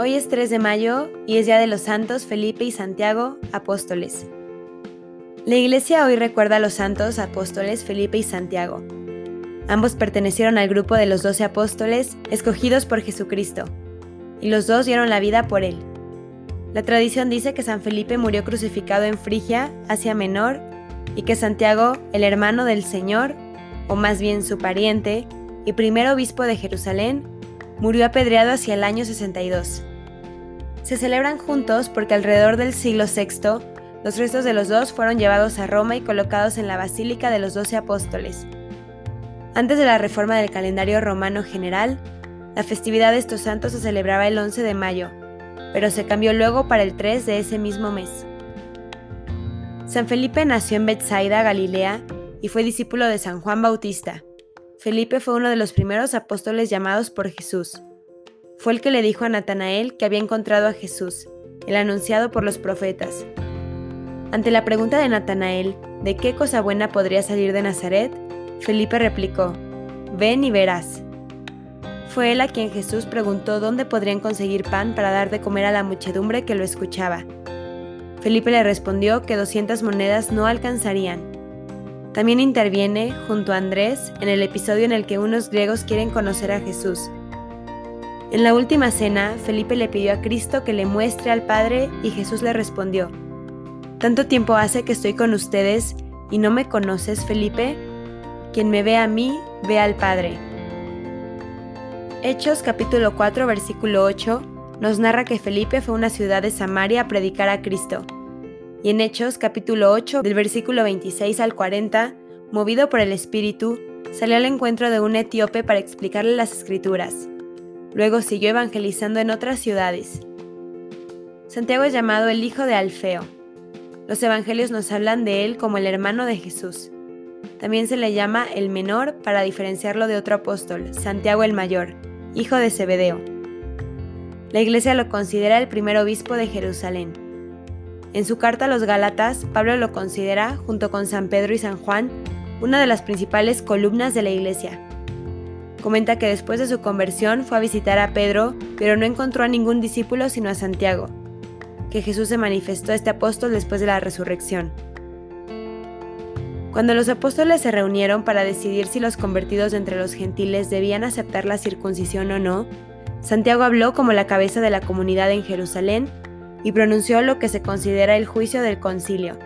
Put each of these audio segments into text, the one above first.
Hoy es 3 de mayo y es Día de los Santos Felipe y Santiago, apóstoles. La iglesia hoy recuerda a los santos apóstoles Felipe y Santiago. Ambos pertenecieron al grupo de los doce apóstoles escogidos por Jesucristo, y los dos dieron la vida por él. La tradición dice que San Felipe murió crucificado en Frigia, Asia Menor, y que Santiago, el hermano del Señor, o más bien su pariente, y primer obispo de Jerusalén, murió apedreado hacia el año 62 se celebran juntos porque alrededor del siglo VI los restos de los dos fueron llevados a Roma y colocados en la Basílica de los Doce Apóstoles. Antes de la reforma del calendario romano general, la festividad de estos santos se celebraba el 11 de mayo, pero se cambió luego para el 3 de ese mismo mes. San Felipe nació en Bethsaida, Galilea, y fue discípulo de San Juan Bautista. Felipe fue uno de los primeros apóstoles llamados por Jesús fue el que le dijo a Natanael que había encontrado a Jesús, el anunciado por los profetas. Ante la pregunta de Natanael de qué cosa buena podría salir de Nazaret, Felipe replicó, Ven y verás. Fue él a quien Jesús preguntó dónde podrían conseguir pan para dar de comer a la muchedumbre que lo escuchaba. Felipe le respondió que 200 monedas no alcanzarían. También interviene, junto a Andrés, en el episodio en el que unos griegos quieren conocer a Jesús en la última cena, Felipe le pidió a Cristo que le muestre al Padre y Jesús le respondió, ¿Tanto tiempo hace que estoy con ustedes y no me conoces, Felipe? Quien me ve a mí, ve al Padre. Hechos capítulo 4 versículo 8 nos narra que Felipe fue a una ciudad de Samaria a predicar a Cristo. Y en Hechos capítulo 8 del versículo 26 al 40, movido por el Espíritu, salió al encuentro de un etíope para explicarle las escrituras. Luego siguió evangelizando en otras ciudades. Santiago es llamado el hijo de Alfeo. Los evangelios nos hablan de él como el hermano de Jesús. También se le llama el menor para diferenciarlo de otro apóstol, Santiago el mayor, hijo de Zebedeo. La iglesia lo considera el primer obispo de Jerusalén. En su carta a los Gálatas, Pablo lo considera, junto con San Pedro y San Juan, una de las principales columnas de la iglesia. Comenta que después de su conversión fue a visitar a Pedro, pero no encontró a ningún discípulo sino a Santiago, que Jesús se manifestó a este apóstol después de la resurrección. Cuando los apóstoles se reunieron para decidir si los convertidos entre los gentiles debían aceptar la circuncisión o no, Santiago habló como la cabeza de la comunidad en Jerusalén y pronunció lo que se considera el juicio del concilio.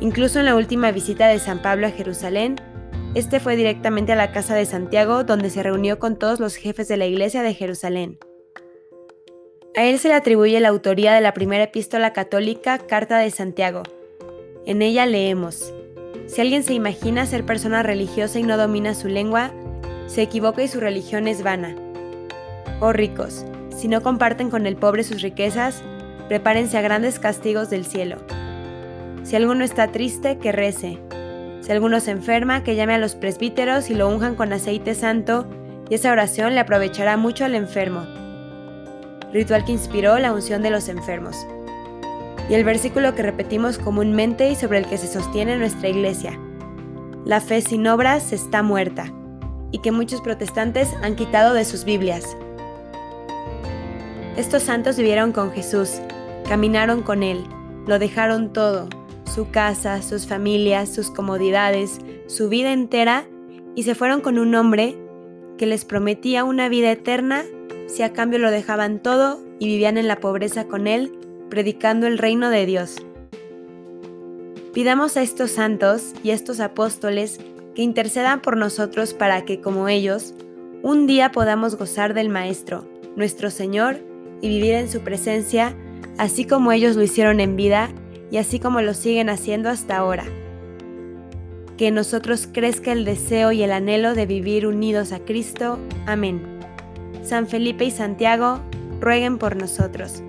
Incluso en la última visita de San Pablo a Jerusalén, este fue directamente a la casa de Santiago, donde se reunió con todos los jefes de la iglesia de Jerusalén. A él se le atribuye la autoría de la primera epístola católica, Carta de Santiago. En ella leemos, Si alguien se imagina ser persona religiosa y no domina su lengua, se equivoca y su religión es vana. Oh ricos, si no comparten con el pobre sus riquezas, prepárense a grandes castigos del cielo. Si alguno está triste, que rece. Si alguno se enferma, que llame a los presbíteros y lo unjan con aceite santo, y esa oración le aprovechará mucho al enfermo. Ritual que inspiró la unción de los enfermos. Y el versículo que repetimos comúnmente y sobre el que se sostiene nuestra iglesia. La fe sin obras está muerta, y que muchos protestantes han quitado de sus Biblias. Estos santos vivieron con Jesús, caminaron con Él, lo dejaron todo, su casa, sus familias, sus comodidades, su vida entera, y se fueron con un hombre que les prometía una vida eterna si a cambio lo dejaban todo y vivían en la pobreza con él, predicando el reino de Dios. Pidamos a estos santos y estos apóstoles que intercedan por nosotros para que, como ellos, un día podamos gozar del Maestro, nuestro Señor, y vivir en su presencia, así como ellos lo hicieron en vida y así como lo siguen haciendo hasta ahora. Que en nosotros crezca el deseo y el anhelo de vivir unidos a Cristo. Amén. San Felipe y Santiago, rueguen por nosotros.